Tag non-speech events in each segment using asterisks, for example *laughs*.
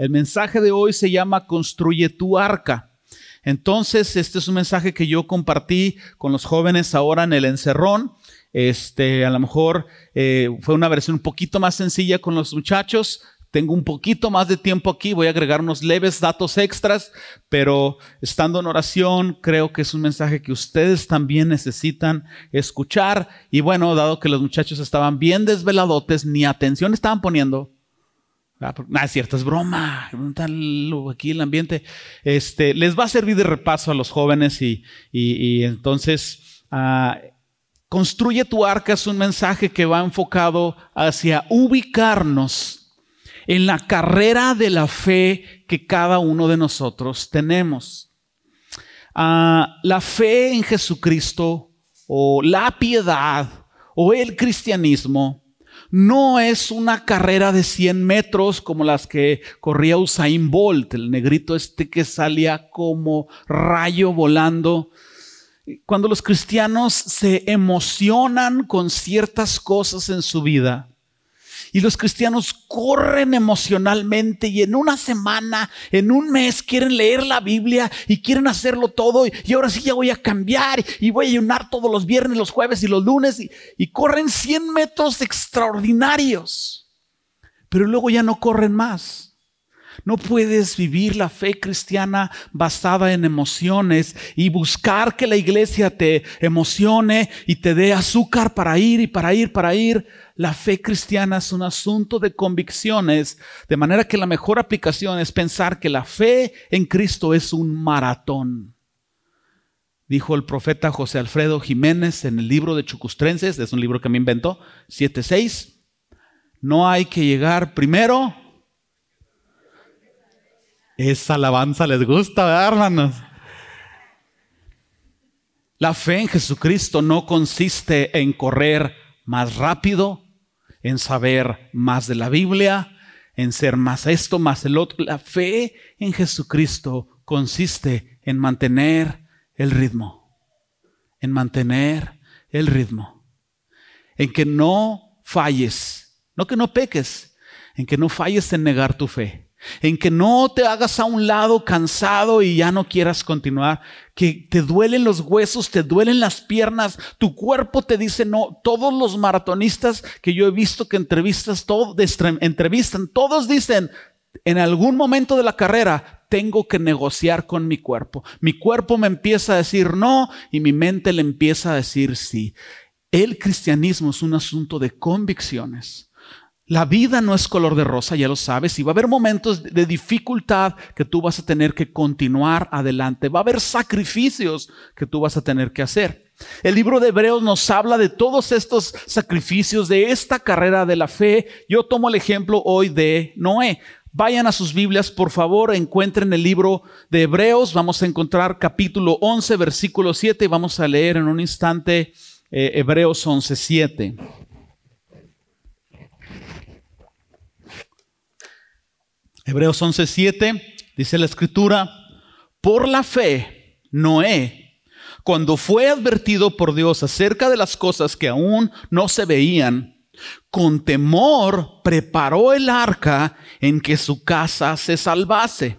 El mensaje de hoy se llama Construye tu arca. Entonces, este es un mensaje que yo compartí con los jóvenes ahora en el encerrón. Este, a lo mejor eh, fue una versión un poquito más sencilla con los muchachos. Tengo un poquito más de tiempo aquí, voy a agregar unos leves datos extras, pero estando en oración, creo que es un mensaje que ustedes también necesitan escuchar. Y bueno, dado que los muchachos estaban bien desveladotes, ni atención estaban poniendo. Ah, nada, es cierto, es broma. Aquí el ambiente. Este, les va a servir de repaso a los jóvenes y, y, entonces uh, construye tu arca es un mensaje que va enfocado hacia ubicarnos en la carrera de la fe que cada uno de nosotros tenemos. Ah, la fe en Jesucristo o la piedad o el cristianismo no es una carrera de 100 metros como las que corría Usain Bolt, el negrito este que salía como rayo volando. Cuando los cristianos se emocionan con ciertas cosas en su vida, y los cristianos corren emocionalmente y en una semana, en un mes quieren leer la Biblia y quieren hacerlo todo. Y ahora sí ya voy a cambiar y voy a ayunar todos los viernes, los jueves y los lunes. Y, corren 100 metros extraordinarios. Pero luego ya no corren más. No puedes vivir la fe cristiana basada en emociones y buscar que la iglesia te emocione y te dé azúcar para ir y para ir, para ir. La fe cristiana es un asunto de convicciones, de manera que la mejor aplicación es pensar que la fe en Cristo es un maratón. Dijo el profeta José Alfredo Jiménez en el libro de Chucustrenses, es un libro que me inventó, 7.6. No hay que llegar primero esa alabanza les gusta, ¿verdad, hermanos? La fe en Jesucristo no consiste en correr más rápido, en saber más de la Biblia, en ser más esto, más el otro. La fe en Jesucristo consiste en mantener el ritmo, en mantener el ritmo, en que no falles, no que no peques, en que no falles en negar tu fe en que no te hagas a un lado cansado y ya no quieras continuar, que te duelen los huesos, te duelen las piernas, tu cuerpo te dice no. Todos los maratonistas que yo he visto que entrevistas, todo, entrevistan, todos dicen, en algún momento de la carrera tengo que negociar con mi cuerpo. Mi cuerpo me empieza a decir no y mi mente le empieza a decir sí. El cristianismo es un asunto de convicciones. La vida no es color de rosa, ya lo sabes, y va a haber momentos de dificultad que tú vas a tener que continuar adelante. Va a haber sacrificios que tú vas a tener que hacer. El libro de Hebreos nos habla de todos estos sacrificios, de esta carrera de la fe. Yo tomo el ejemplo hoy de Noé. Vayan a sus Biblias, por favor, encuentren el libro de Hebreos. Vamos a encontrar capítulo 11, versículo 7, y vamos a leer en un instante eh, Hebreos 11, 7. Hebreos 11:7 dice la escritura, por la fe, Noé, cuando fue advertido por Dios acerca de las cosas que aún no se veían, con temor preparó el arca en que su casa se salvase.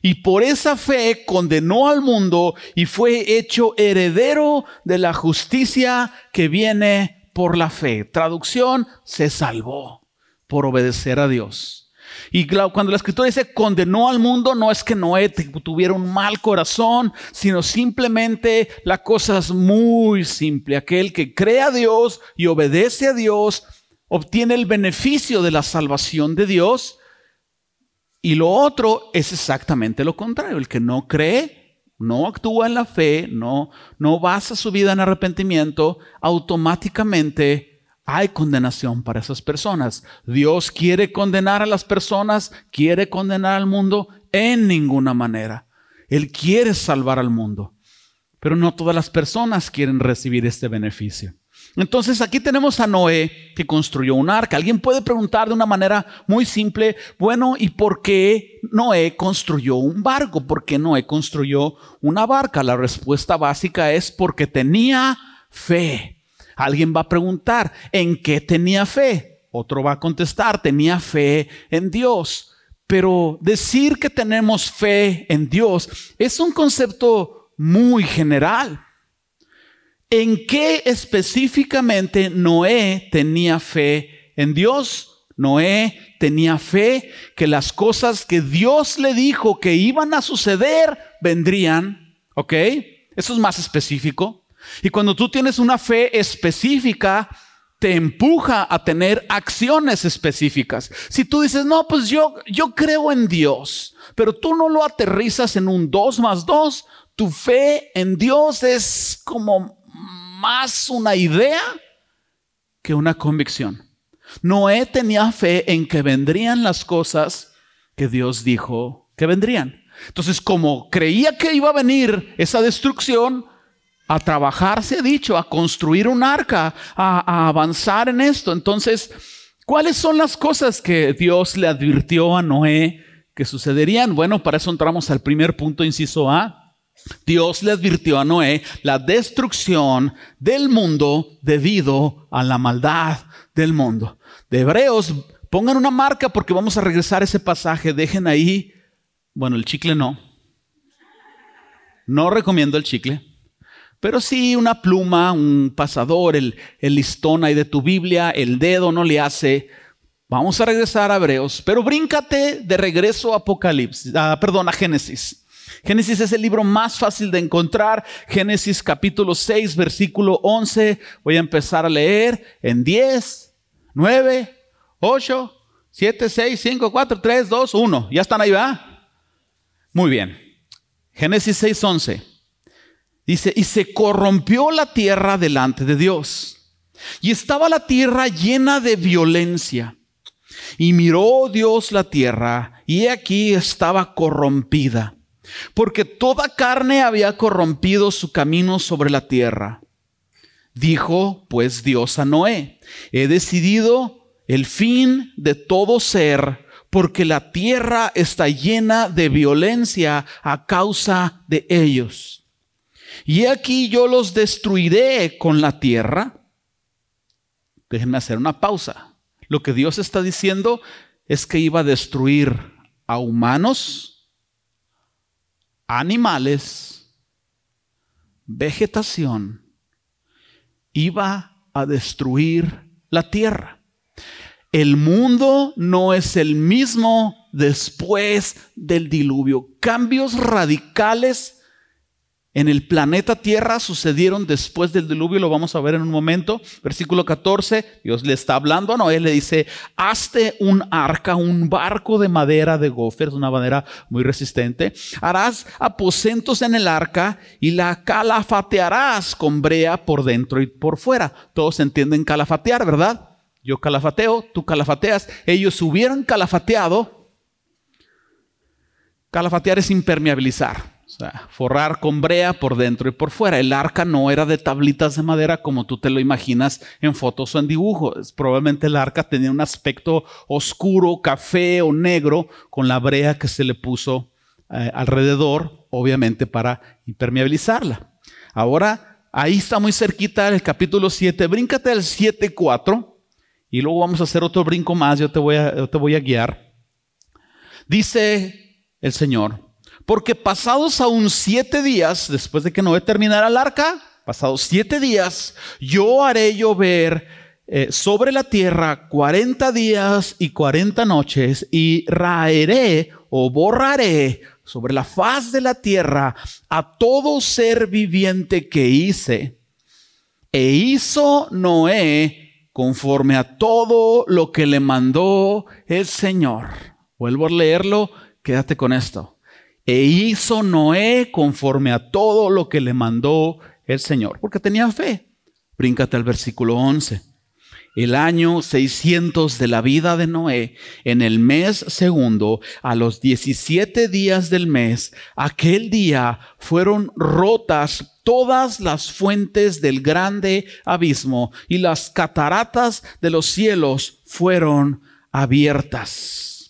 Y por esa fe condenó al mundo y fue hecho heredero de la justicia que viene por la fe. Traducción, se salvó por obedecer a Dios. Y cuando la escritura dice condenó al mundo, no es que Noé tuviera un mal corazón, sino simplemente la cosa es muy simple. Aquel que cree a Dios y obedece a Dios obtiene el beneficio de la salvación de Dios. Y lo otro es exactamente lo contrario. El que no cree, no actúa en la fe, no, no basa su vida en arrepentimiento, automáticamente hay condenación para esas personas. Dios quiere condenar a las personas, quiere condenar al mundo en ninguna manera. Él quiere salvar al mundo, pero no todas las personas quieren recibir este beneficio. Entonces aquí tenemos a Noé que construyó un arca. Alguien puede preguntar de una manera muy simple, bueno, ¿y por qué Noé construyó un barco? ¿Por qué Noé construyó una barca? La respuesta básica es porque tenía fe. Alguien va a preguntar, ¿en qué tenía fe? Otro va a contestar, tenía fe en Dios. pero decir que tenemos fe en Dios es un concepto muy general. ¿En qué específicamente Noé tenía fe en Dios? Noé tenía fe que las cosas que Dios le dijo que iban a suceder vendrían, ¿ok? Eso es más específico. Y cuando tú tienes una fe específica, te empuja a tener acciones específicas. Si tú dices, no, pues yo, yo creo en Dios, pero tú no lo aterrizas en un 2 más 2, tu fe en Dios es como más una idea que una convicción. Noé tenía fe en que vendrían las cosas que Dios dijo que vendrían. Entonces, como creía que iba a venir esa destrucción, a trabajar, se ha dicho, a construir un arca, a, avanzar en esto. Entonces, ¿cuáles son las cosas que Dios le advirtió a Noé que sucederían? Bueno, para eso entramos al primer punto, inciso A. Dios le advirtió a Noé la destrucción del mundo debido a la maldad del mundo. De Hebreos, pongan una marca porque vamos a regresar a ese pasaje. Dejen ahí, bueno, el chicle no. No recomiendo el chicle. Pero sí una pluma, un pasador, el, listón ahí de tu Biblia, el dedo no le hace. Vamos a regresar a Hebreos, pero bríncate de regreso a Apocalipsis, ah, perdón, a Génesis. Génesis es el libro más fácil de encontrar. Génesis capítulo 6, versículo 11. Voy a empezar a leer en 10, 9, 8, 7, 6, 5, 4, 3, 2, 1. ¿Ya están ahí, va? Muy bien. Génesis 6, 11. Dice, y se corrompió la tierra delante de Dios. Y estaba la tierra llena de violencia. Y miró Dios la tierra, y aquí estaba corrompida, porque toda carne había corrompido su camino sobre la tierra. Dijo pues Dios a Noé, he decidido el fin de todo ser, porque la tierra está llena de violencia a causa de ellos. Y aquí yo los destruiré con la tierra. Déjenme hacer una pausa. Lo que Dios está diciendo es que iba a destruir a humanos, animales, vegetación. Iba a destruir la tierra. El mundo no es el mismo después del diluvio. Cambios radicales en el planeta Tierra sucedieron después del diluvio, lo vamos a ver en un momento. Versículo 14, Dios le está hablando a Noé, le dice, hazte un arca, un barco de madera de gofer, una madera muy resistente. Harás aposentos en el arca y la calafatearás con brea por dentro y por fuera. Todos entienden calafatear, ¿verdad? Yo calafateo, tú calafateas. Ellos hubieran calafateado. Calafatear es impermeabilizar. O sea, forrar con brea por dentro y por fuera. El arca no era de tablitas de madera como tú te lo imaginas en fotos o en dibujos. Probablemente el arca tenía un aspecto oscuro, café o negro, con la brea que se le puso eh, alrededor, obviamente para impermeabilizarla. Ahora, ahí está muy cerquita el capítulo 7. Bríncate al 7.4 y luego vamos a hacer otro brinco más. Yo te voy a, yo te voy a guiar. Dice el Señor. Porque pasados aún siete días, después de que Noé terminara el arca, pasados siete días, yo haré llover eh, sobre la tierra cuarenta días y cuarenta noches y raeré o borraré sobre la faz de la tierra a todo ser viviente que hice. E hizo Noé conforme a todo lo que le mandó el Señor. Vuelvo a leerlo, quédate con esto. E hizo Noé conforme a todo lo que le mandó el Señor, porque tenía fe. Bríncate al versículo 11. El año 600 de la vida de Noé, en el mes segundo, a los 17 días del mes, aquel día fueron rotas todas las fuentes del grande abismo y las cataratas de los cielos fueron abiertas.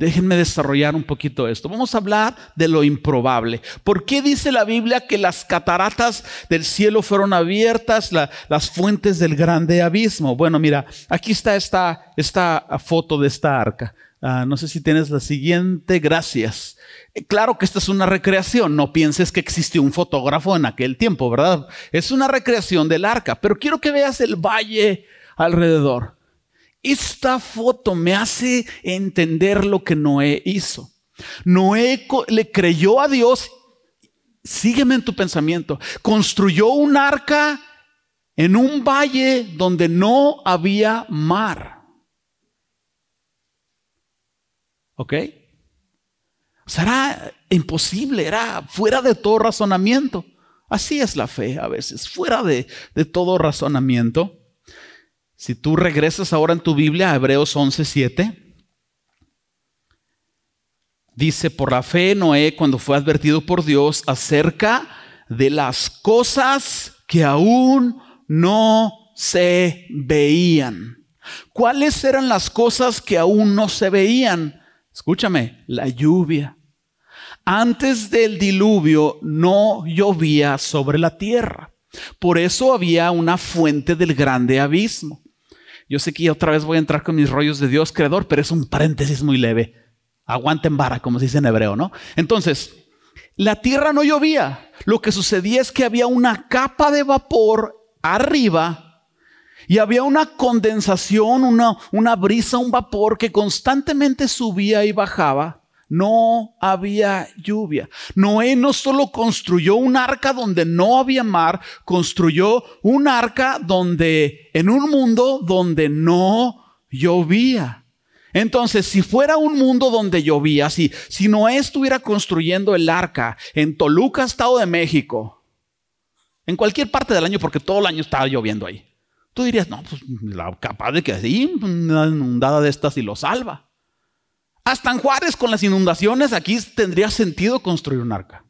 Déjenme desarrollar un poquito esto. Vamos a hablar de lo improbable. ¿Por qué dice la Biblia que las cataratas del cielo fueron abiertas, las fuentes del grande abismo? Bueno, mira, aquí está esta, esta foto de esta arca. Ah, no sé si tienes la siguiente, gracias. Eh, claro que esta es una recreación, no pienses que existió un fotógrafo en aquel tiempo, ¿verdad? Es una recreación del arca, pero quiero que veas el valle alrededor. Esta foto me hace entender lo que Noé hizo. Noé le creyó a Dios, sígueme en tu pensamiento, construyó un arca en un valle donde no había mar. ¿Ok? Será imposible, era fuera de todo razonamiento. Así es la fe a veces, fuera de, de todo razonamiento. Si tú regresas ahora en tu Biblia a Hebreos 11:7, dice, por la fe Noé cuando fue advertido por Dios acerca de las cosas que aún no se veían. ¿Cuáles eran las cosas que aún no se veían? Escúchame, la lluvia. Antes del diluvio no llovía sobre la tierra. Por eso había una fuente del grande abismo. Yo sé que otra vez voy a entrar con mis rollos de Dios creador, pero es un paréntesis muy leve. Aguanten vara, como se dice en hebreo, ¿no? Entonces, la tierra no llovía. Lo que sucedía es que había una capa de vapor arriba y había una condensación, una, una brisa, un vapor que constantemente subía y bajaba no había lluvia. Noé no solo construyó un arca donde no había mar, construyó un arca donde, en un mundo donde no llovía. Entonces, si fuera un mundo donde llovía, si, si Noé estuviera construyendo el arca en Toluca, Estado de México, en cualquier parte del año, porque todo el año estaba lloviendo ahí, tú dirías, no, pues capaz de que así, una inundada de estas y lo salva. Hasta Juárez con las inundaciones, aquí tendría sentido construir un arca.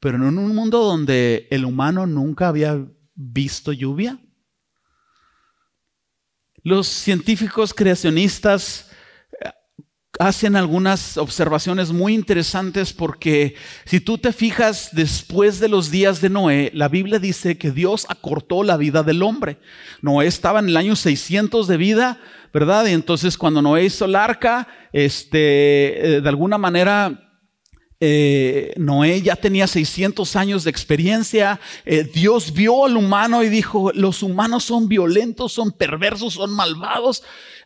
Pero en un mundo donde el humano nunca había visto lluvia. Los científicos creacionistas hacen algunas observaciones muy interesantes porque si tú te fijas después de los días de Noé, la Biblia dice que Dios acortó la vida del hombre. Noé estaba en el año 600 de vida, ¿verdad? Y entonces cuando Noé hizo el arca, este, eh, de alguna manera... Eh, Noé ya tenía 600 años de experiencia. Eh, Dios vio al humano y dijo, los humanos son violentos, son perversos, son malvados.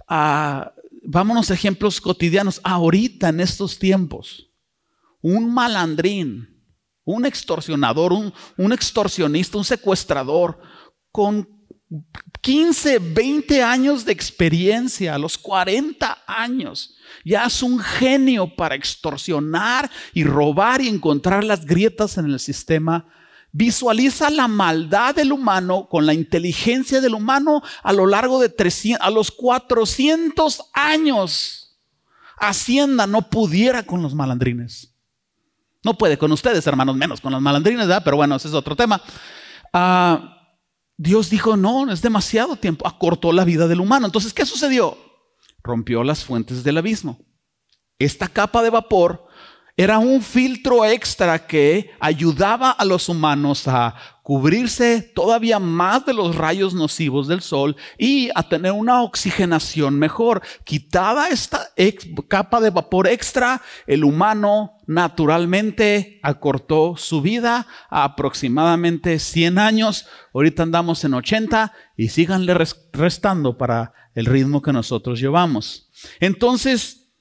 Ah, vámonos a ejemplos cotidianos. Ahorita, en estos tiempos, un malandrín, un extorsionador, un, un extorsionista, un secuestrador, con 15, 20 años de experiencia, a los 40 años, ya es un genio para extorsionar y robar y encontrar las grietas en el sistema visualiza la maldad del humano con la inteligencia del humano a lo largo de 300, a los 400 años. Hacienda no pudiera con los malandrines. No puede con ustedes, hermanos, menos con los malandrines, ¿verdad? Pero bueno, ese es otro tema. Ah, Dios dijo, no, es demasiado tiempo. Acortó la vida del humano. Entonces, ¿qué sucedió? Rompió las fuentes del abismo. Esta capa de vapor era un filtro extra que ayudaba a los humanos a cubrirse todavía más de los rayos nocivos del sol y a tener una oxigenación mejor. Quitada esta capa de vapor extra, el humano naturalmente acortó su vida a aproximadamente 100 años. Ahorita andamos en 80 y síganle restando para el ritmo que nosotros llevamos. Entonces,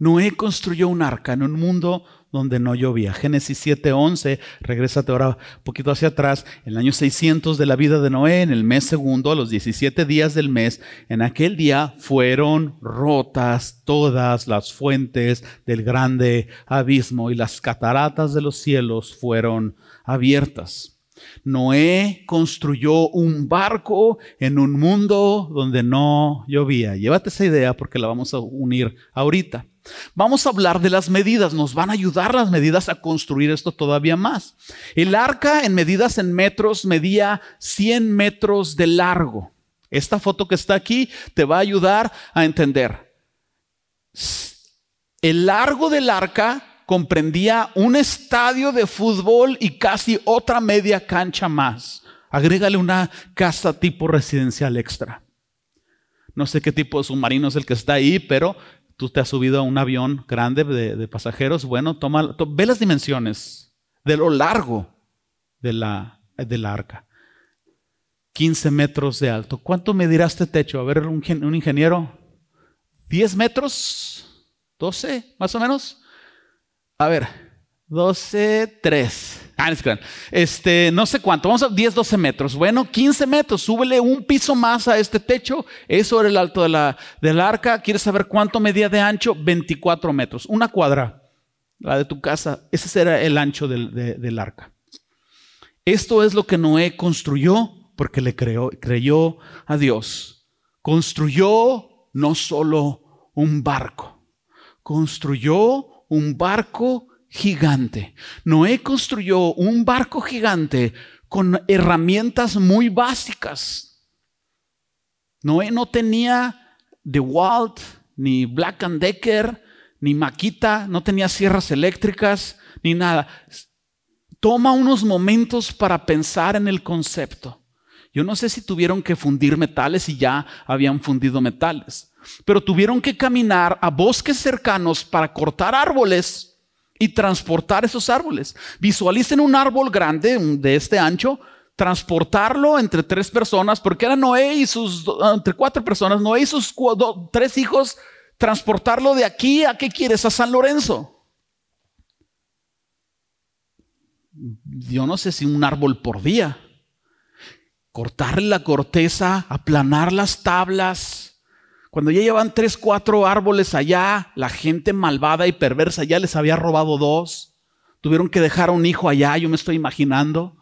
Noé construyó un arca en un mundo donde no llovía. Génesis 7:11, regrésate ahora un poquito hacia atrás, en el año 600 de la vida de Noé, en el mes segundo, a los 17 días del mes, en aquel día fueron rotas todas las fuentes del grande abismo y las cataratas de los cielos fueron abiertas. Noé construyó un barco en un mundo donde no llovía. Llévate esa idea porque la vamos a unir ahorita. Vamos a hablar de las medidas, nos van a ayudar las medidas a construir esto todavía más. El arca en medidas en metros medía 100 metros de largo. Esta foto que está aquí te va a ayudar a entender. El largo del arca comprendía un estadio de fútbol y casi otra media cancha más. Agrégale una casa tipo residencial extra. No sé qué tipo de submarino es el que está ahí, pero tú te has subido a un avión grande de, pasajeros. Bueno, toma, ve las dimensiones de lo largo de la, del arca. 15 metros de alto. ¿Cuánto medirá este techo? A ver, un, un ingeniero. ¿10 metros? ¿12 más o menos? A ver, 12, 3. Ah, este, no sé cuánto, vamos a 10, 12 metros. Bueno, 15 metros, súbele un piso más a este techo. Eso era el alto de la, del arca. ¿Quieres saber cuánto medía de ancho? 24 metros, una cuadra, la de tu casa. Ese era el ancho del, del arca. Esto es lo que Noé construyó porque le creyó a Dios. Construyó no solo un barco, construyó un barco gigante. Noé construyó un barco gigante con herramientas muy básicas. Noé no tenía DeWalt, ni Black and Decker, ni Maquita, no tenía sierras eléctricas, ni nada. Toma unos momentos para pensar en el concepto. Yo no sé si tuvieron que fundir metales y ya habían fundido metales, pero tuvieron que caminar a bosques cercanos para cortar árboles y transportar esos árboles. Visualicen un árbol grande de este ancho, transportarlo entre tres personas, porque era Noé y sus, entre cuatro personas, Noé y sus tres hijos, transportarlo de aquí a qué quieres, a San Lorenzo. Yo no sé si un árbol por día. Cortarle la corteza, aplanar las tablas, cuando ya llevan tres, cuatro árboles allá, la gente malvada y perversa ya les había robado dos. Tuvieron que dejar a un hijo allá, yo me estoy imaginando.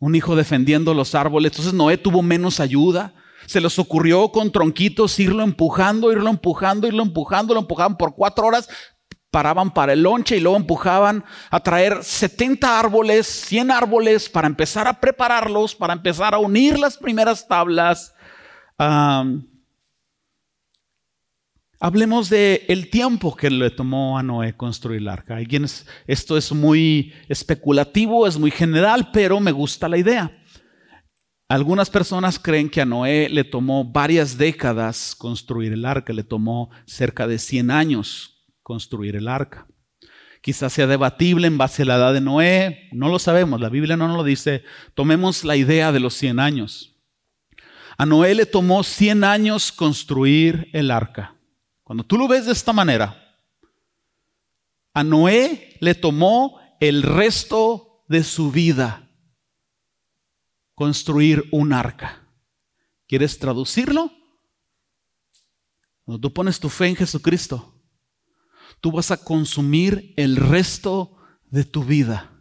Un hijo defendiendo los árboles. Entonces Noé tuvo menos ayuda. Se les ocurrió con tronquitos irlo empujando, irlo empujando, irlo empujando, lo empujaban por cuatro horas, paraban para el lonche y luego empujaban a traer 70 árboles, 100 árboles para empezar a prepararlos, para empezar a unir las primeras tablas. Hablemos de el tiempo que le tomó a Noé construir el arca. esto es muy especulativo, es muy general, pero me gusta la idea. Algunas personas creen que a Noé le tomó varias décadas construir el arca, le tomó cerca de 100 años construir el arca. Quizás sea debatible en base a la edad de Noé, no lo sabemos, la Biblia no nos lo dice. Tomemos la idea de los 100 años. A Noé le tomó 100 años construir el arca. Cuando tú lo ves de esta manera, a Noé le tomó el resto de su vida construir un arca. ¿Quieres traducirlo? Cuando tú pones tu fe en Jesucristo, tú vas a consumir el resto de tu vida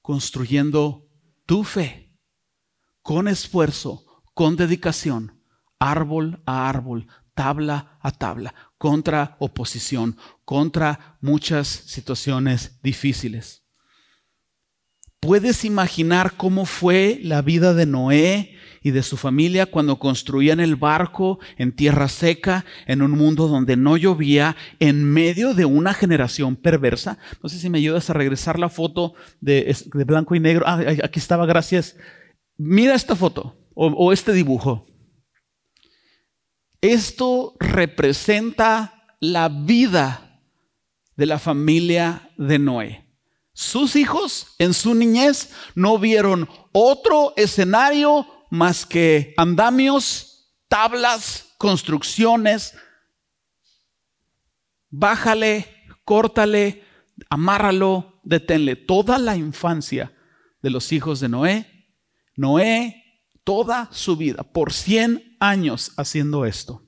construyendo tu fe con esfuerzo, con dedicación, árbol a árbol, tabla a tabla, contra oposición, contra muchas situaciones difíciles. ¿Puedes imaginar cómo fue la vida de Noé y de su familia cuando construían el barco en tierra seca, en un mundo donde no llovía, en medio de una generación perversa? No sé si me ayudas a regresar la foto de, blanco y negro. Ah, aquí estaba, gracias. Mira esta foto o este dibujo. Esto representa la vida de la familia de Noé. Sus hijos en su niñez no vieron otro escenario más que andamios, tablas, construcciones. Bájale, córtale, amárralo, deténle. Toda la infancia de los hijos de Noé, Noé, toda su vida, por 100 años haciendo esto.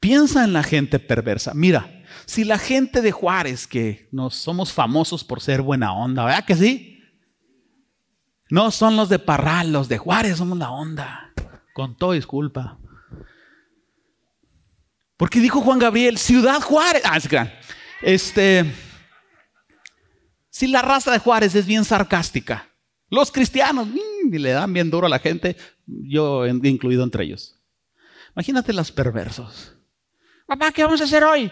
Piensa en la gente perversa. Mira, si la gente de Juárez, que nos somos famosos por ser buena onda, ¿verdad que sí? No son los de Parral, los de Juárez somos la onda. Con todo disculpa. Porque dijo Juan Gabriel, Ciudad Juárez. Ah, este. Si la raza de Juárez es bien sarcástica, los cristianos mm, y le dan bien duro a la gente, yo incluido entre ellos. Imagínate los perversos. Papá, ¿qué vamos a hacer hoy?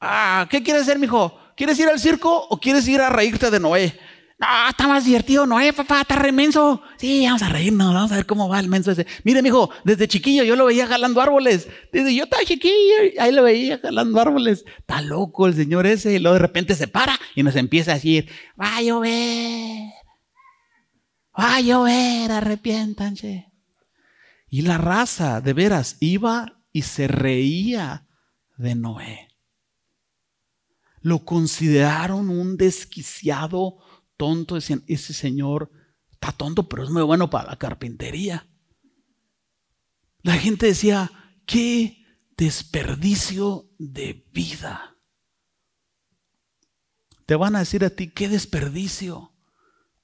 Ah, ¿qué quieres hacer, mijo? ¿Quieres ir al circo o quieres ir a reírte de Noé? No, está más divertido, no, eh, papá, está remenso. Sí, vamos a reírnos, vamos a ver cómo va el menso ese. Mire, mijo, desde chiquillo yo lo veía jalando árboles. Desde yo estaba chiquillo, ahí lo veía jalando árboles. Está loco el señor ese. Y luego de repente se para y nos empieza a decir, va a llover. Va a llover, arrepiéntanse. Y la raza, de veras, iba y se reía de Noé. Lo consideraron un desquiciado tonto, decían, ese señor está tonto, pero es muy bueno para la carpintería. La gente decía, qué desperdicio de vida. Te van a decir a ti, qué desperdicio,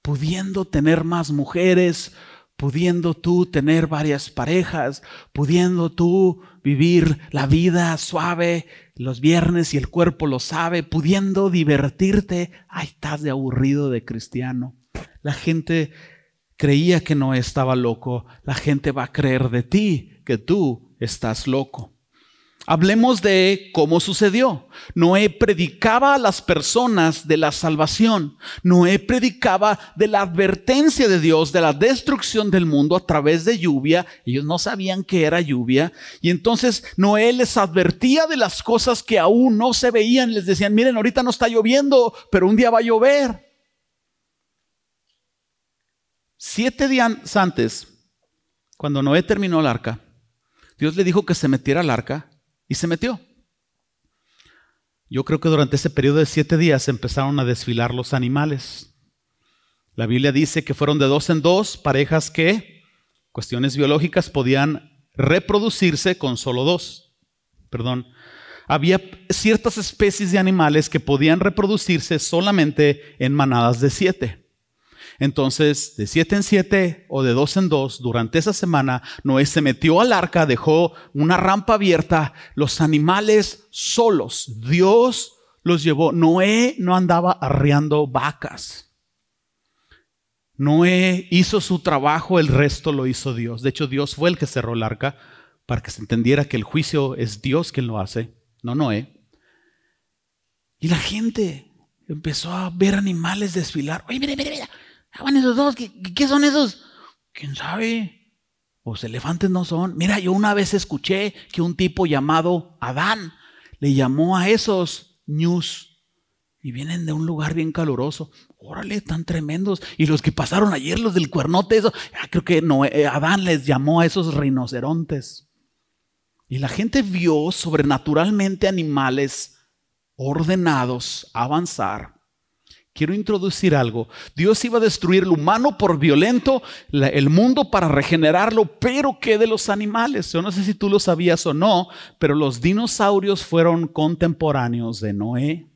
pudiendo tener más mujeres, pudiendo tú tener varias parejas, pudiendo tú vivir la vida suave los viernes y el cuerpo lo sabe, pudiendo divertirte, ay, estás de aburrido de cristiano. La gente creía que no estaba loco, la gente va a creer de ti que tú estás loco. Hablemos de cómo sucedió. Noé predicaba a las personas de la salvación. Noé predicaba de la advertencia de Dios, de la destrucción del mundo a través de lluvia. Ellos no sabían que era lluvia. Y entonces Noé les advertía de las cosas que aún no se veían. Les decían, miren, ahorita no está lloviendo, pero un día va a llover. Siete días antes, cuando Noé terminó el arca, Dios le dijo que se metiera al arca y se metió. Yo creo que durante ese periodo de siete días empezaron a desfilar los animales. La Biblia dice que fueron de dos en dos parejas que, cuestiones biológicas, podían reproducirse con solo dos. Perdón. Había ciertas especies de animales que podían reproducirse solamente en manadas de siete. Entonces, de siete en siete o de dos en dos, durante esa semana, Noé se metió al arca, dejó una rampa abierta, los animales solos, Dios los llevó. Noé no andaba arreando vacas. Noé hizo su trabajo, el resto lo hizo Dios. De hecho, Dios fue el que cerró el arca para que se entendiera que el juicio es Dios quien lo hace, no Noé. Y la gente empezó a ver animales desfilar. Oye, mira, mira, mira. Esos dos. ¿Qué, son esos? ¿Quién sabe? Los elefantes no son. Mira, yo una vez escuché que un tipo llamado Adán le llamó a esos news y vienen de un lugar bien caluroso. Órale, están tremendos. Y los que pasaron ayer, los del cuernote, eso, ah, creo que eh, Adán les llamó a esos rinocerontes. Y la gente vio sobrenaturalmente animales ordenados avanzar Quiero introducir algo. Dios iba a destruir lo humano por violento, el mundo para regenerarlo, pero ¿qué de los animales? Yo no sé si tú lo sabías o no, pero los dinosaurios fueron contemporáneos de Noé.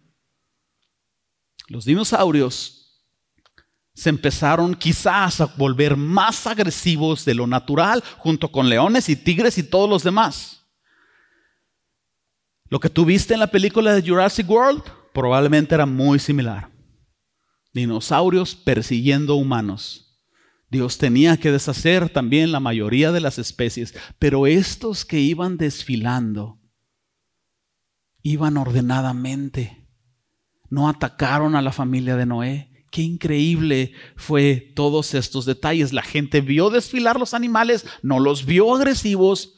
Los dinosaurios se empezaron quizás a volver más agresivos de lo natural, junto con leones y tigres y todos los demás. Lo que tú viste en la película de Jurassic World probablemente era muy similar dinosaurios persiguiendo humanos. Dios tenía que deshacer también la mayoría de las especies, pero estos que iban desfilando iban ordenadamente. No atacaron a la familia de Noé. Qué increíble fue todos estos detalles. La gente vio desfilar los animales, no los vio agresivos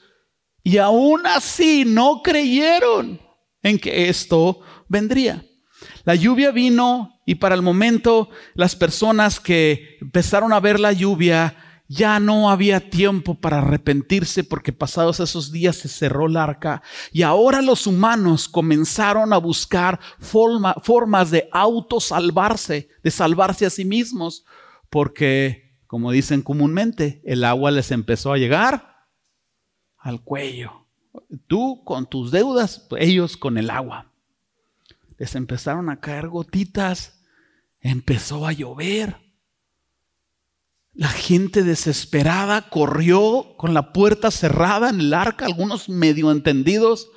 y aún así no creyeron en que esto vendría. La lluvia vino y para el momento las personas que empezaron a ver la lluvia ya no había tiempo para arrepentirse porque pasados esos días se cerró el arca y ahora los humanos comenzaron a buscar formas de autosalvarse, de salvarse a sí mismos, porque, como dicen comúnmente, el agua les empezó a llegar al cuello. Tú con tus deudas, ellos con el agua les empezaron a caer gotitas, empezó a llover. La gente desesperada corrió con la puerta cerrada en el arca, algunos medio entendidos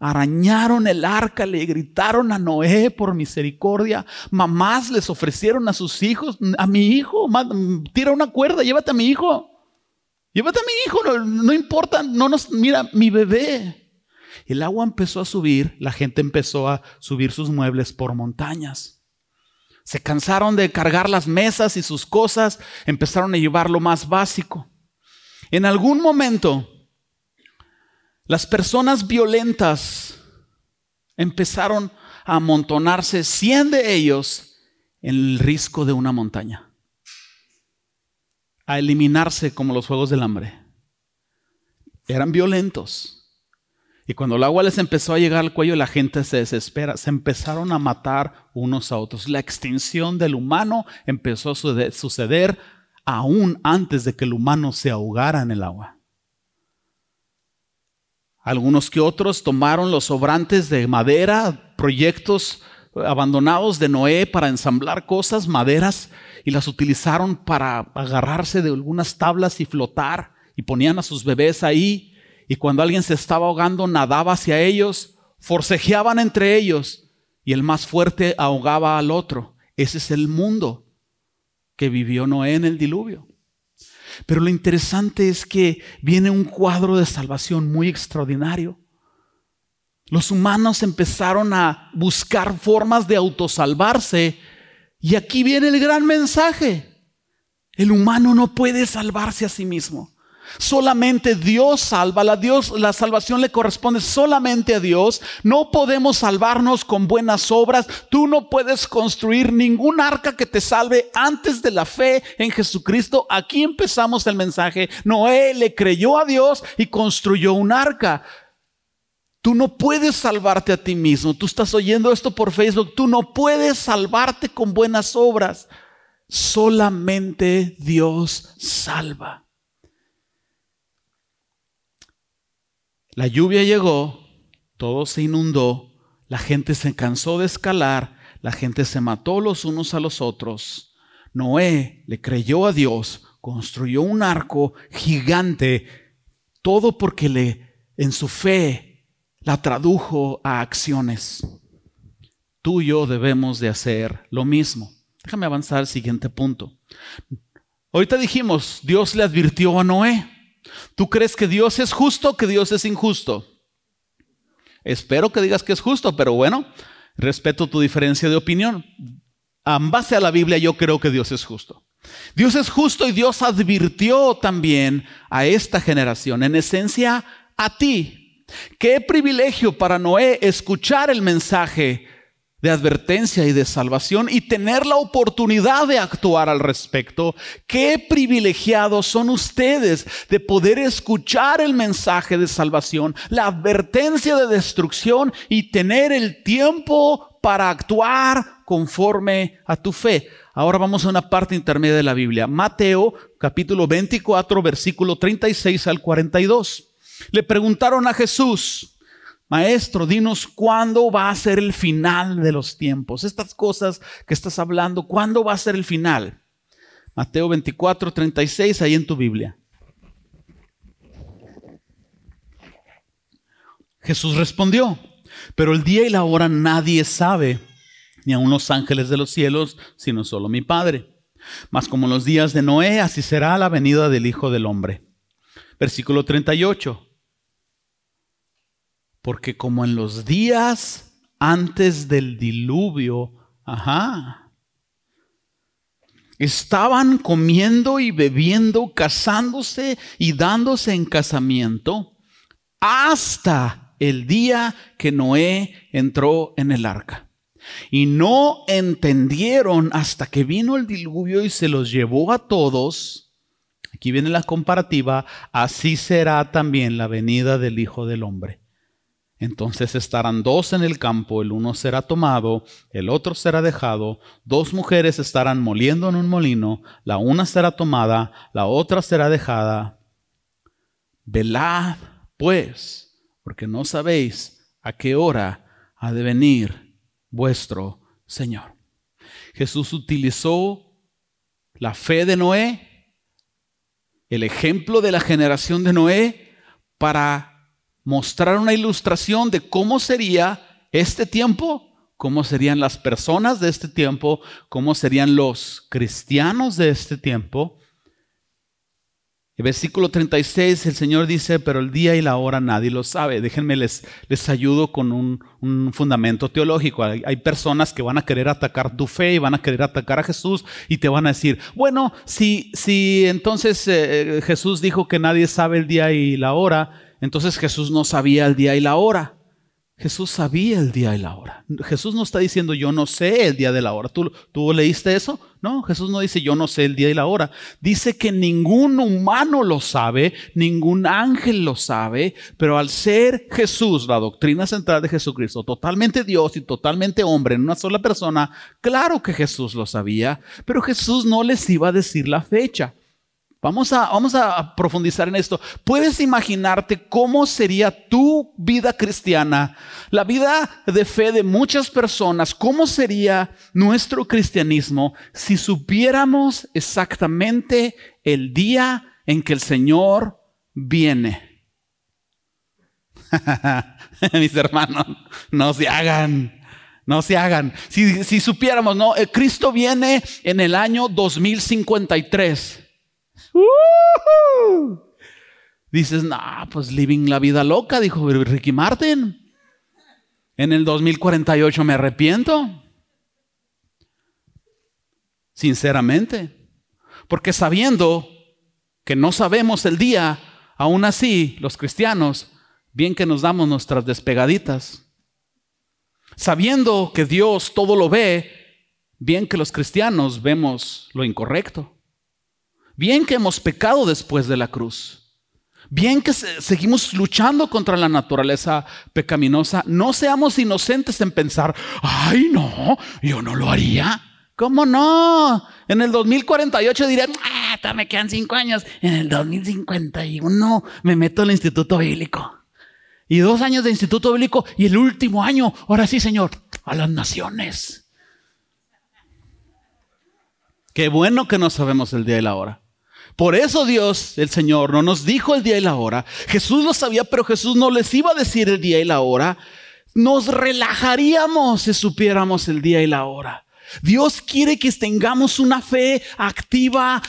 arañaron el arca, le gritaron a Noé por misericordia. Mamás les ofrecieron a sus hijos, a mi hijo, tira una cuerda, llévate a mi hijo. Llévate a mi hijo, no, importa, no nos, mira, mi bebé. El agua empezó a subir, la gente empezó a subir sus muebles por montañas. Se cansaron de cargar las mesas y sus cosas, empezaron a llevar lo más básico. En algún momento, las personas violentas empezaron a amontonarse, 100 de ellos, en el risco de una montaña, a eliminarse como los juegos del hambre. Eran violentos. Y cuando el agua les empezó a llegar al cuello, la gente se desespera. Se empezaron a matar unos a otros. La extinción del humano empezó a suceder aún antes de que el humano se ahogara en el agua. Algunos que otros tomaron los sobrantes de madera, proyectos abandonados de Noé para ensamblar cosas, maderas, y las utilizaron para agarrarse de algunas tablas y flotar, y ponían a sus bebés ahí, y cuando alguien se estaba ahogando, nadaba hacia ellos, forcejeaban entre ellos, y el más fuerte ahogaba al otro. Ese es el mundo que vivió Noé en el diluvio. Pero lo interesante es que viene un cuadro de salvación muy extraordinario. Los humanos empezaron a buscar formas de autosalvarse y aquí viene el gran mensaje. El humano no puede salvarse a sí mismo. Solamente Dios salva, la, Dios, la salvación le corresponde solamente a Dios. No podemos salvarnos con buenas obras. Tú no puedes construir ningún arca que te salve antes de la fe en Jesucristo. Aquí empezamos el mensaje. Noé le creyó a Dios y construyó un arca. Tú no puedes salvarte a ti mismo. Tú estás oyendo esto por Facebook. Tú no puedes salvarte con buenas obras. Solamente Dios salva. La lluvia llegó, todo se inundó, la gente se cansó de escalar, la gente se mató los unos a los otros. Noé le creyó a Dios, construyó un arco gigante, todo porque le en su fe la tradujo a acciones. Tú y yo debemos de hacer lo mismo. Déjame avanzar al siguiente punto. Ahorita dijimos, Dios le advirtió a Noé. ¿Tú crees que Dios es justo o que Dios es injusto? Espero que digas que es justo, pero bueno, respeto tu diferencia de opinión. En base a la Biblia yo creo que Dios es justo. Dios es justo y Dios advirtió también a esta generación, en esencia a ti. Qué privilegio para Noé escuchar el mensaje de advertencia y de salvación y tener la oportunidad de actuar al respecto. Qué privilegiados son ustedes de poder escuchar el mensaje de salvación, la advertencia de destrucción y tener el tiempo para actuar conforme a tu fe. Ahora vamos a una parte intermedia de la Biblia. Mateo capítulo 24 versículo 36 al 42. Le preguntaron a Jesús, Maestro, dinos cuándo va a ser el final de los tiempos. Estas cosas que estás hablando, ¿cuándo va a ser el final? Mateo 24, 36, ahí en tu Biblia. Jesús respondió, pero el día y la hora nadie sabe, ni aun los ángeles de los cielos, sino solo mi Padre. Mas como los días de Noé, así será la venida del Hijo del Hombre. Versículo 38 porque como en los días antes del diluvio, ajá, estaban comiendo y bebiendo, casándose y dándose en casamiento, hasta el día que Noé entró en el arca. Y no entendieron hasta que vino el diluvio y se los llevó a todos. Aquí viene la comparativa, así será también la venida del Hijo del Hombre. Entonces estarán dos en el campo, el uno será tomado, el otro será dejado, dos mujeres estarán moliendo en un molino, la una será tomada, la otra será dejada. Velad, pues, porque no sabéis a qué hora ha de venir vuestro Señor. Jesús utilizó la fe de Noé, el ejemplo de la generación de Noé, para mostrar una ilustración de cómo sería este tiempo, cómo serían las personas de este tiempo, cómo serían los cristianos de este tiempo, El versículo 36, el Señor dice, pero el día y la hora nadie lo sabe. Déjenme les, les ayudo con un, fundamento teológico. Hay, personas que van a querer atacar tu fe y van a querer atacar a Jesús y te van a decir, bueno, si, si entonces eh, Jesús dijo que nadie sabe el día y la hora, entonces Jesús no sabía el día y la hora. Jesús sabía el día y la hora. Jesús no está diciendo yo no sé el día de la hora. ¿Tú, ¿Tú leíste eso? No, Jesús no dice yo no sé el día y la hora. Dice que ningún humano lo sabe, ningún ángel lo sabe, pero al ser Jesús, la doctrina central de Jesucristo, totalmente Dios y totalmente hombre en una sola persona, claro que Jesús lo sabía, pero Jesús no les iba a decir la fecha. Vamos a, vamos a profundizar en esto. ¿Puedes imaginarte cómo sería tu vida cristiana, la vida de fe de muchas personas? ¿Cómo sería nuestro cristianismo si supiéramos exactamente el día en que el Señor viene? *laughs* Mis hermanos, no se hagan. No se hagan. Si, supiéramos, no, el Cristo viene en el año 2053. Dices, no, pues living la vida loca, dijo Ricky Martin. En el 2048 me arrepiento. Sinceramente. Porque sabiendo que no sabemos el día, aún así, los cristianos, bien que nos damos nuestras despegaditas. Sabiendo que Dios todo lo ve, bien que los cristianos vemos lo incorrecto. Bien que hemos pecado después de la cruz. Bien que seguimos luchando contra la naturaleza pecaminosa. No seamos inocentes en pensar, ay no, yo no lo haría. ¿Cómo no? En el 2048 diré, ah, me quedan cinco años. En el 2051 me meto al instituto bíblico. Y dos años de instituto bíblico y el último año, ahora sí, Señor, a las naciones. Qué bueno que no sabemos el día y la hora. Por eso Dios, el Señor, no nos dijo el día y la hora. Jesús lo sabía, pero Jesús no les iba a decir el día y la hora. Nos relajaríamos si supiéramos el día y la hora. Dios quiere que tengamos una fe activa,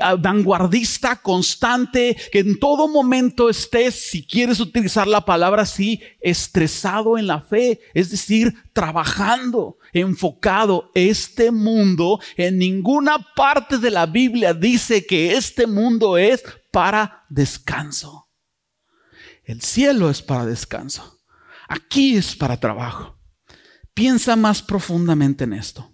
ah, vanguardista, constante, que en todo momento estés, si quieres utilizar la palabra así, estresado en la fe, es decir, trabajando, enfocado. Este mundo, en ninguna parte de la Biblia dice que este mundo es para descanso. El cielo es para descanso. Aquí es para trabajo. Piensa más profundamente en esto.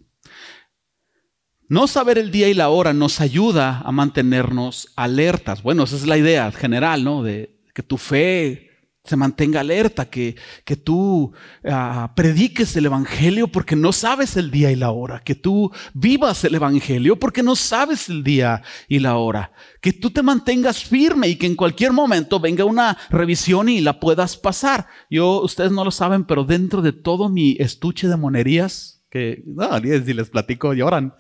No saber el día y la hora nos ayuda a mantenernos alertas. Bueno, esa es la idea general, ¿no? De que tu fe se mantenga alerta, que, que tú ah, prediques el Evangelio porque no sabes el día y la hora, que tú vivas el Evangelio porque no sabes el día y la hora, que tú te mantengas firme y que en cualquier momento venga una revisión y la puedas pasar. Yo, ustedes no lo saben, pero dentro de todo mi estuche de monerías, que no, si les platico lloran,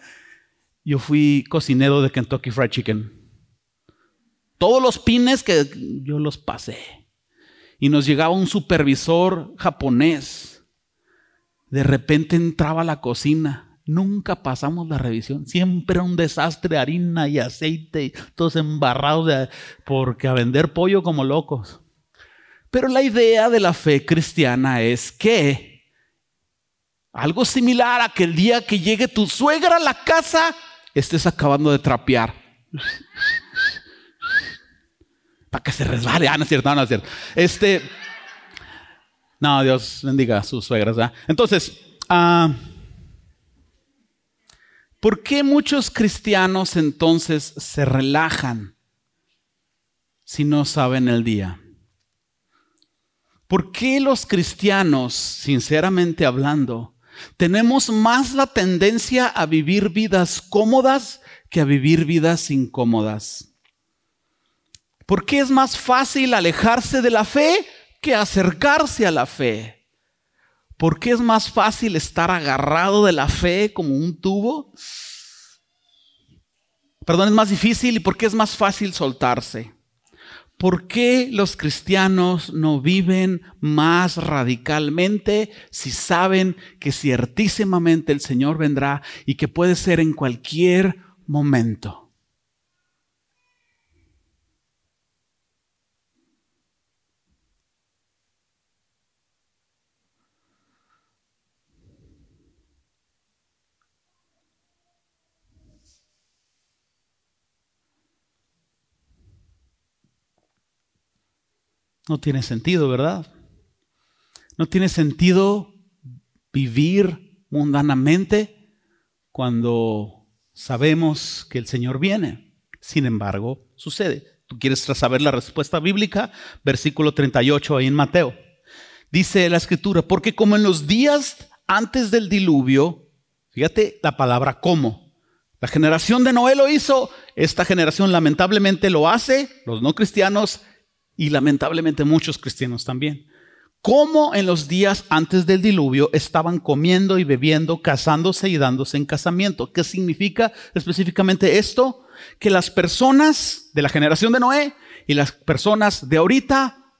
yo fui cocinero de Kentucky Fried Chicken. Todos los pines que yo los pasé. Y nos llegaba un supervisor japonés. De repente entraba a la cocina. Nunca pasamos la revisión. Siempre un desastre, harina y aceite, todos embarrados porque a vender pollo como locos. Pero la idea de la fe cristiana es que algo similar a que el día que llegue tu suegra a la casa, estés acabando de trapear. Para que se resbale. Ah, no es cierto, no, es cierto. Este. No, Dios bendiga a sus suegras. Entonces, ah, ¿por qué muchos cristianos entonces se relajan si no saben el día? ¿Por qué los cristianos, sinceramente hablando, tenemos más la tendencia a vivir vidas cómodas que a vivir vidas incómodas. ¿Por qué es más fácil alejarse de la fe que acercarse a la fe? ¿Por qué es más fácil estar agarrado de la fe como un tubo? Perdón, es más difícil y por qué es más fácil soltarse. ¿Por qué los cristianos no viven más radicalmente si saben que ciertísimamente el Señor vendrá y que puede ser en cualquier momento? No tiene sentido, ¿verdad? No tiene sentido vivir mundanamente cuando sabemos que el Señor viene. Sin embargo, sucede. ¿Tú quieres saber la respuesta bíblica? Versículo 38 ahí en Mateo. Dice la escritura, porque como en los días antes del diluvio, fíjate la palabra como. La generación de Noé lo hizo, esta generación lamentablemente lo hace, los no cristianos y lamentablemente muchos cristianos también. Como en los días antes del diluvio estaban comiendo y bebiendo, casándose y dándose en casamiento. ¿Qué significa específicamente esto? Que las personas de la generación de Noé y las personas de ahorita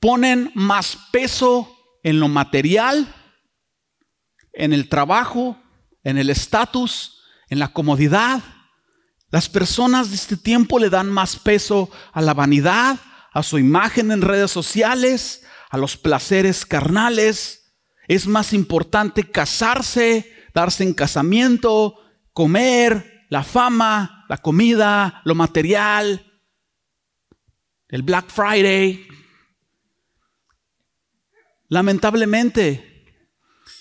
ponen más peso en lo material, en el trabajo, en el estatus, en la comodidad. Las personas de este tiempo le dan más peso a la vanidad, a su imagen en redes sociales, a los placeres carnales. Es más importante casarse, darse en casamiento, comer, la fama, la comida, lo material, el Black Friday. Lamentablemente,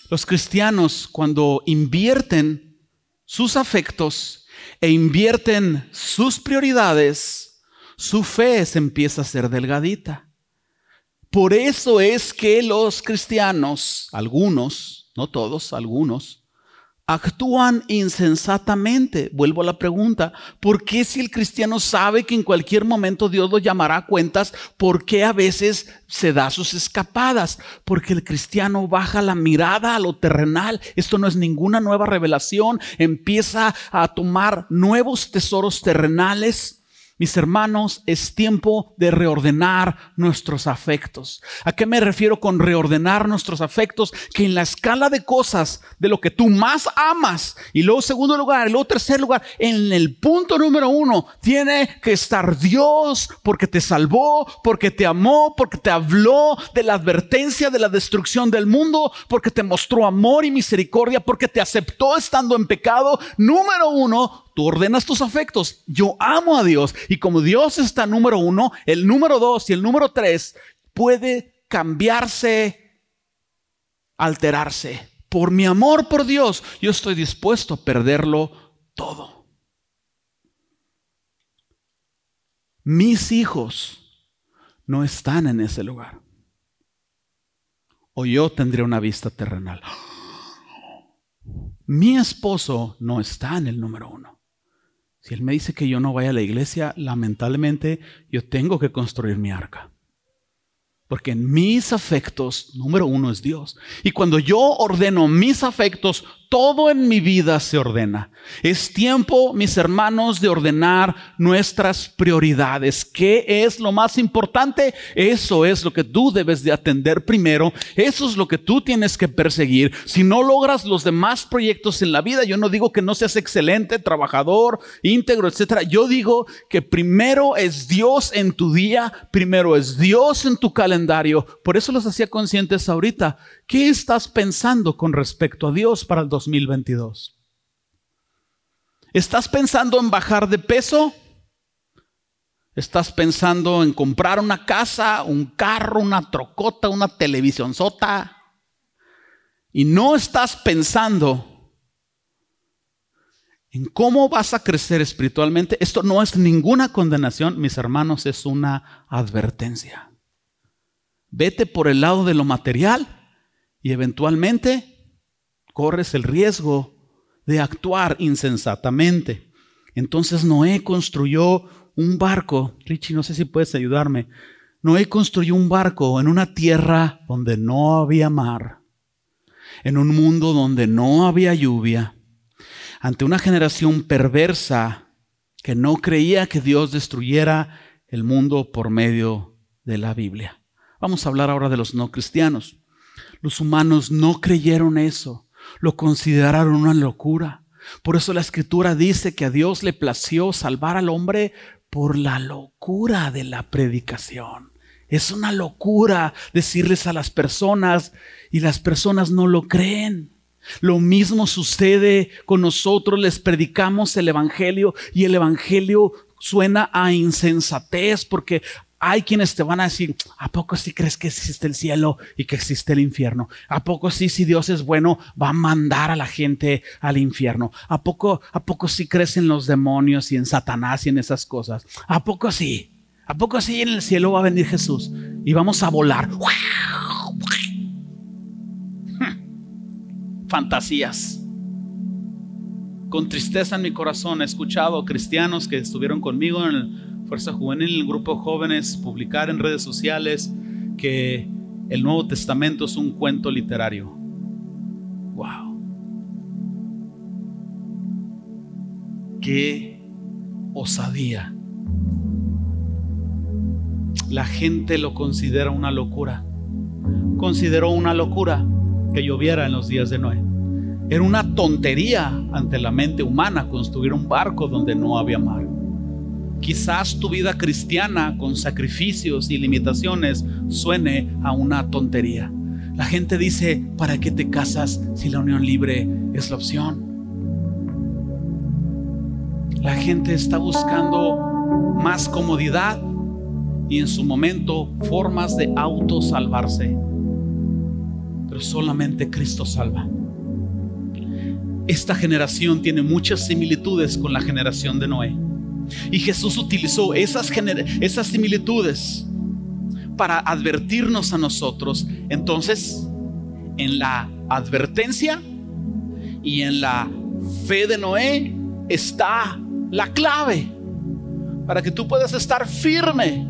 los cristianos cuando invierten sus afectos e invierten sus prioridades, su fe se empieza a ser delgadita. Por eso es que los cristianos, algunos, no todos, algunos, actúan insensatamente. Vuelvo a la pregunta, ¿por qué si el cristiano sabe que en cualquier momento Dios lo llamará a cuentas, por qué a veces se da sus escapadas? Porque el cristiano baja la mirada a lo terrenal. Esto no es ninguna nueva revelación. Empieza a tomar nuevos tesoros terrenales mis hermanos, es tiempo de reordenar nuestros afectos. ¿A qué me refiero con reordenar nuestros afectos? Que en la escala de cosas de lo que tú más amas, y luego segundo lugar, y luego tercer lugar, en el punto número uno, tiene que estar Dios porque te salvó, porque te amó, porque te habló de la advertencia de la destrucción del mundo, porque te mostró amor y misericordia, porque te aceptó estando en pecado. Número uno, Tú ordenas tus afectos. Yo amo a Dios. Y como Dios está número uno, el número dos y el número tres puede cambiarse, alterarse. Por mi amor por Dios, yo estoy dispuesto a perderlo todo. Mis hijos no están en ese lugar. O yo tendría una vista terrenal. Mi esposo no está en el número uno. Si Él me dice que yo no vaya a la iglesia, lamentablemente yo tengo que construir mi arca. Porque en mis afectos, número uno es Dios. Y cuando yo ordeno mis afectos, todo en mi vida se ordena. Es tiempo, mis hermanos, de ordenar nuestras prioridades. ¿Qué es lo más importante? Eso es lo que tú debes de atender primero. Eso es lo que tú tienes que perseguir. Si no logras los demás proyectos en la vida, yo no digo que no seas excelente, trabajador, íntegro, etcétera. Yo digo que primero es Dios en tu día, primero es Dios en tu calendario. Por eso los hacía conscientes ahorita. ¿Qué estás pensando con respecto a Dios para el 2022? ¿Estás pensando en bajar de peso? ¿Estás pensando en comprar una casa, un carro, una trocota, una televisión sota? Y no estás pensando en cómo vas a crecer espiritualmente. Esto no es ninguna condenación, mis hermanos, es una advertencia. Vete por el lado de lo material y eventualmente corres el riesgo de actuar insensatamente. Entonces Noé construyó un barco. Richie, no sé si puedes ayudarme. Noé construyó un barco en una tierra donde no había mar, en un mundo donde no había lluvia, ante una generación perversa que no creía que Dios destruyera el mundo por medio de la Biblia. Vamos a hablar ahora de los no cristianos. Los humanos no creyeron eso, lo consideraron una locura. Por eso la escritura dice que a Dios le plació salvar al hombre por la locura de la predicación. Es una locura decirles a las personas y las personas no lo creen. Lo mismo sucede con nosotros, les predicamos el Evangelio y el Evangelio suena a insensatez porque Hay quienes te van a decir, ¿a poco sí crees que existe el cielo y que existe el infierno? ¿A poco sí, si Dios es bueno, va a mandar a la gente al infierno? ¿A poco, a poco sí crees en los demonios y en Satanás y en esas cosas? ¿A poco sí? ¿A poco sí en el cielo va a venir Jesús y vamos a volar? Fantasías. Con tristeza en mi corazón he escuchado cristianos que estuvieron conmigo en el Fuerza Juvenil, el grupo jóvenes, publicar en redes sociales que el Nuevo Testamento es un cuento literario. Wow. Qué osadía. La gente lo considera una locura. Consideró una locura que lloviera en los días de Noé. Era una tontería ante la mente humana construir un barco donde no había mar. Quizás tu vida cristiana con sacrificios y limitaciones suene a una tontería. La gente dice, ¿para qué te casas si la unión libre es la opción? La gente está buscando más comodidad y en su momento formas de autosalvarse. Pero solamente Cristo salva. Esta generación tiene muchas similitudes con la generación de Noé. Y Jesús utilizó esas, esas similitudes para advertirnos a nosotros. Entonces, en la advertencia y en la fe de Noé está la clave para que tú puedas estar firme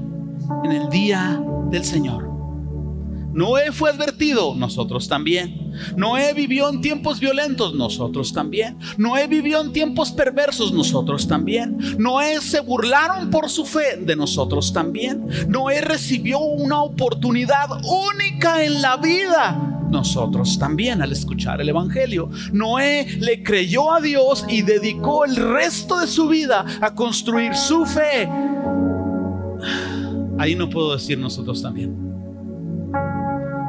en el día del Señor. Noé fue advertido, nosotros también. Noé vivió en tiempos violentos, nosotros también. Noé vivió en tiempos perversos, nosotros también. Noé se burlaron por su fe, de nosotros también. Noé recibió una oportunidad única en la vida, nosotros también al escuchar el Evangelio. Noé le creyó a Dios y dedicó el resto de su vida a construir su fe. Ahí no puedo decir nosotros también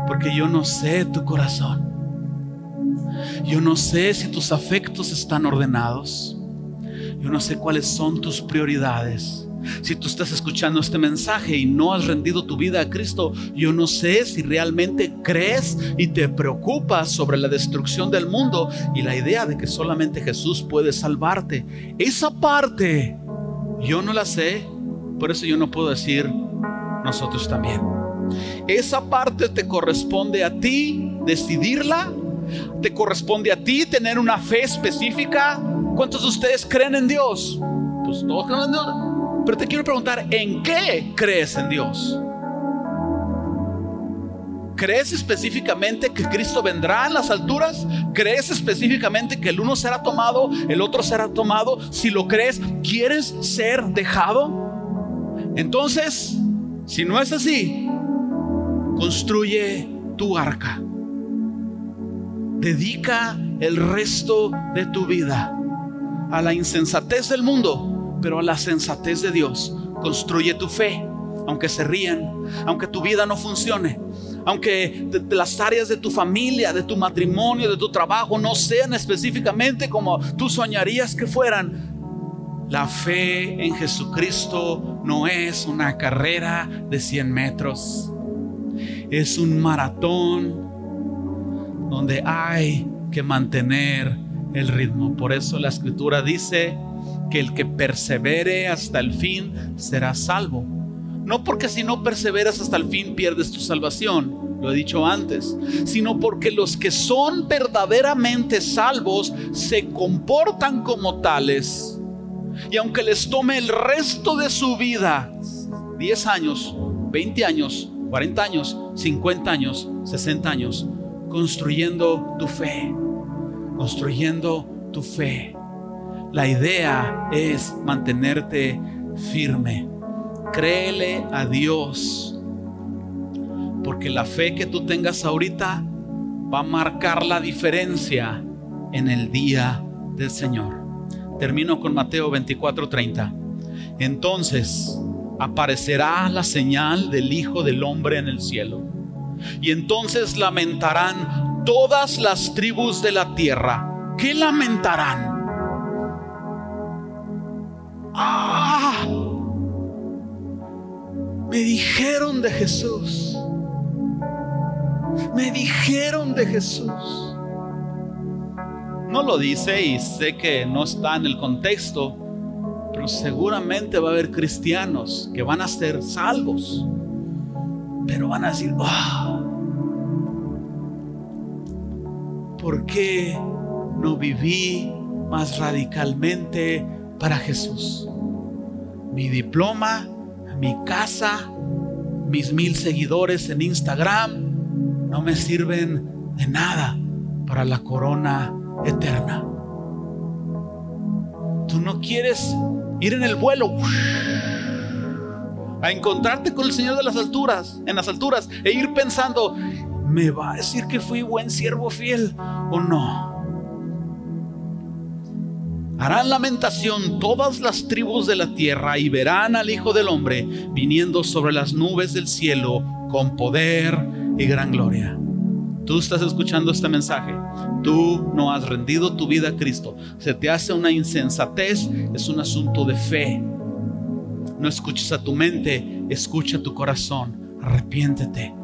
porque yo no sé tu corazón. Yo no sé si tus afectos están ordenados. Yo no sé cuáles son tus prioridades. Si tú estás escuchando este mensaje y no has rendido tu vida a Cristo, yo no sé si realmente crees y te preocupas sobre la destrucción del mundo y la idea de que solamente Jesús puede salvarte. Esa parte yo no la sé, por eso yo no puedo decir nosotros también. Esa parte te corresponde a ti decidirla. Te corresponde a ti tener una fe específica. ¿Cuántos de ustedes creen en Dios? Pues creen en Dios. Pero te quiero preguntar, ¿en qué crees en Dios? ¿Crees específicamente que Cristo vendrá en las alturas? ¿Crees específicamente que el uno será tomado, el otro será tomado? Si lo crees, ¿quieres ser dejado? Entonces, si no es así, Construye tu arca. Dedica el resto de tu vida a la insensatez del mundo, pero a la sensatez de Dios. Construye tu fe, aunque se rían, aunque tu vida no funcione, aunque las áreas de tu familia, de tu matrimonio, de tu trabajo no sean específicamente como tú soñarías que fueran. La fe en Jesucristo no es una carrera de 100 metros es un maratón donde hay que mantener el ritmo. Por eso la escritura dice que el que persevere hasta el fin será salvo. No porque si no perseveras hasta el fin pierdes tu salvación, lo he dicho antes, sino porque los que son verdaderamente salvos se comportan como tales. Y aunque les tome el resto de su vida, 10 años, 20 años, 40 años, 50 años, 60 años, construyendo tu fe, construyendo tu fe. La idea es mantenerte firme. Créele a Dios, porque la fe que tú tengas ahorita va a marcar la diferencia en el día del Señor. Termino con Mateo 24:30. Entonces, aparecerá la señal del Hijo del Hombre en el cielo. Y entonces lamentarán todas las tribus de la tierra. ¿Qué lamentarán? ¡Ah! Me dijeron de Jesús. Me dijeron de Jesús. No lo dice y sé que no está en el contexto, pero seguramente va a haber cristianos que van a ser salvos, pero van a decir, oh, ¿por qué no viví más radicalmente para Jesús? Mi diploma, mi casa, mis mil seguidores en Instagram no me sirven de nada para la corona eterna. Tú no quieres ir en el vuelo a encontrarte con el Señor de las alturas, en las alturas, e ir pensando, ¿me va a decir que fui buen siervo fiel o no? Harán lamentación todas las tribus de la tierra y verán al Hijo del Hombre viniendo sobre las nubes del cielo con poder y gran gloria. Tú estás escuchando este mensaje. Tú no has rendido tu vida a Cristo. Se te hace una insensatez. Es un asunto de fe. No escuches a tu mente. Escucha tu corazón. Arrepiéntete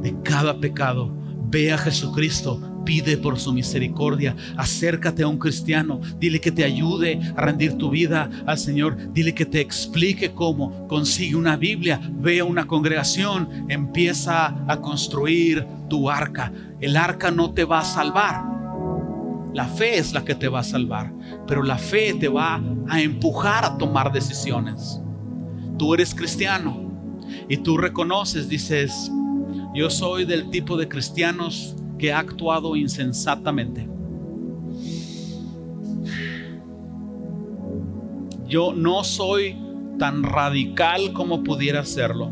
de cada pecado. Ve a Jesucristo pide por su misericordia. Acércate a un cristiano. Dile que te ayude a rendir tu vida al Señor. Dile que te explique cómo. Consigue una Biblia. Ve a una congregación. Empieza a construir tu arca. El arca no te va a salvar. La fe es la que te va a salvar. Pero la fe te va a empujar a tomar decisiones. Tú eres cristiano. Y tú reconoces, dices, yo soy del tipo de cristianos que ha actuado insensatamente. Yo no soy tan radical como pudiera serlo.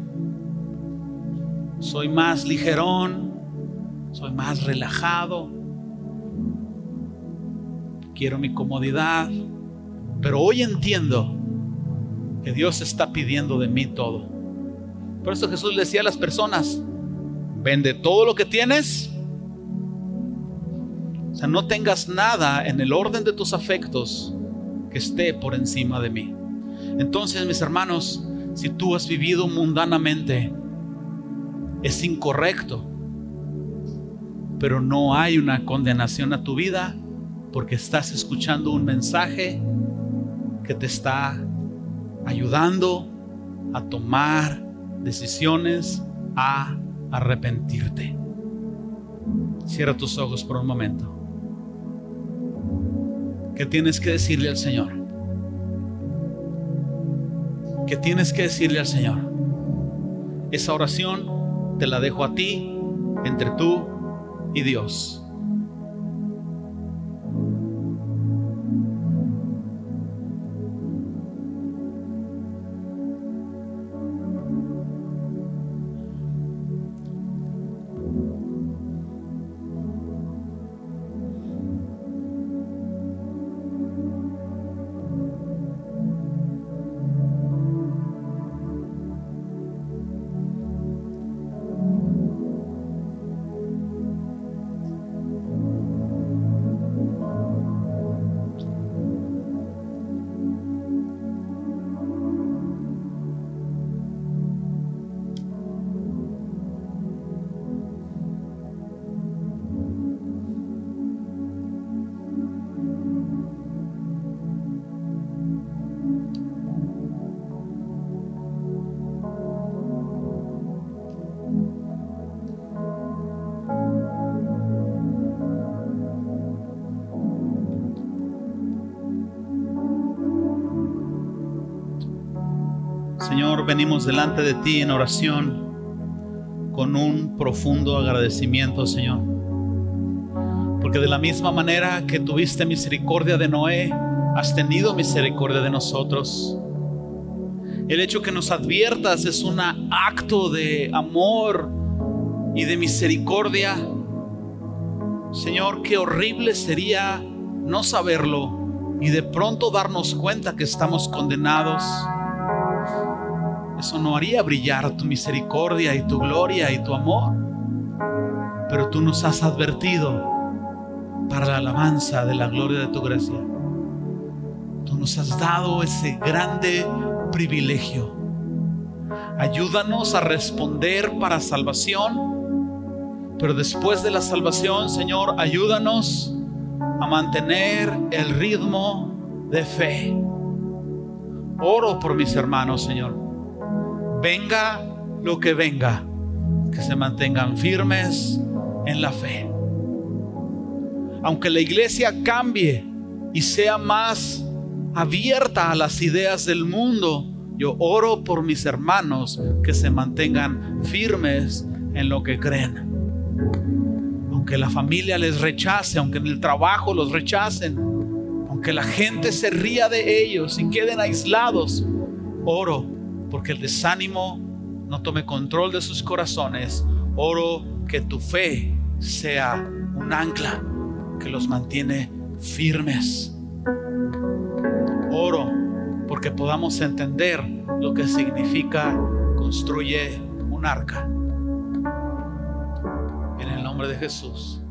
Soy más ligerón, soy más relajado. Quiero mi comodidad, pero hoy entiendo que Dios está pidiendo de mí todo. Por eso Jesús decía a las personas, vende todo lo que tienes o sea, no tengas nada en el orden de tus afectos que esté por encima de mí. Entonces, mis hermanos, si tú has vivido mundanamente, es incorrecto. Pero no hay una condenación a tu vida porque estás escuchando un mensaje que te está ayudando a tomar decisiones, a arrepentirte. Cierra tus ojos por un momento. ¿Qué tienes que decirle al Señor? ¿Qué tienes que decirle al Señor? Esa oración te la dejo a ti, entre tú y Dios. Delante de ti en oración con un profundo agradecimiento, Señor. Porque de la misma manera que tuviste misericordia de Noé, has tenido misericordia de nosotros. El hecho que nos adviertas es un acto de amor y de misericordia. Señor, qué horrible sería no saberlo y de pronto darnos cuenta que estamos condenados eso no haría brillar tu misericordia y tu gloria y tu amor. Pero tú nos has advertido para la alabanza de la gloria de tu gracia. Tú nos has dado ese grande privilegio Ayúdanos a responder para salvación. Pero después de la salvación, Señor, ayúdanos a mantener el ritmo de fe. Oro por mis hermanos, Señor. Venga lo que venga, que se mantengan firmes en la fe. Aunque la iglesia cambie y sea más abierta a las ideas del mundo, yo oro por mis hermanos que se mantengan firmes en lo que creen. Aunque la familia les rechace, aunque en el trabajo los rechacen, aunque la gente se ría de ellos y queden aislados, oro porque el desánimo no tome control de sus corazones. Oro que tu fe sea un ancla que los mantiene firmes. Oro porque podamos entender lo que significa construye un arca. En el nombre de Jesús.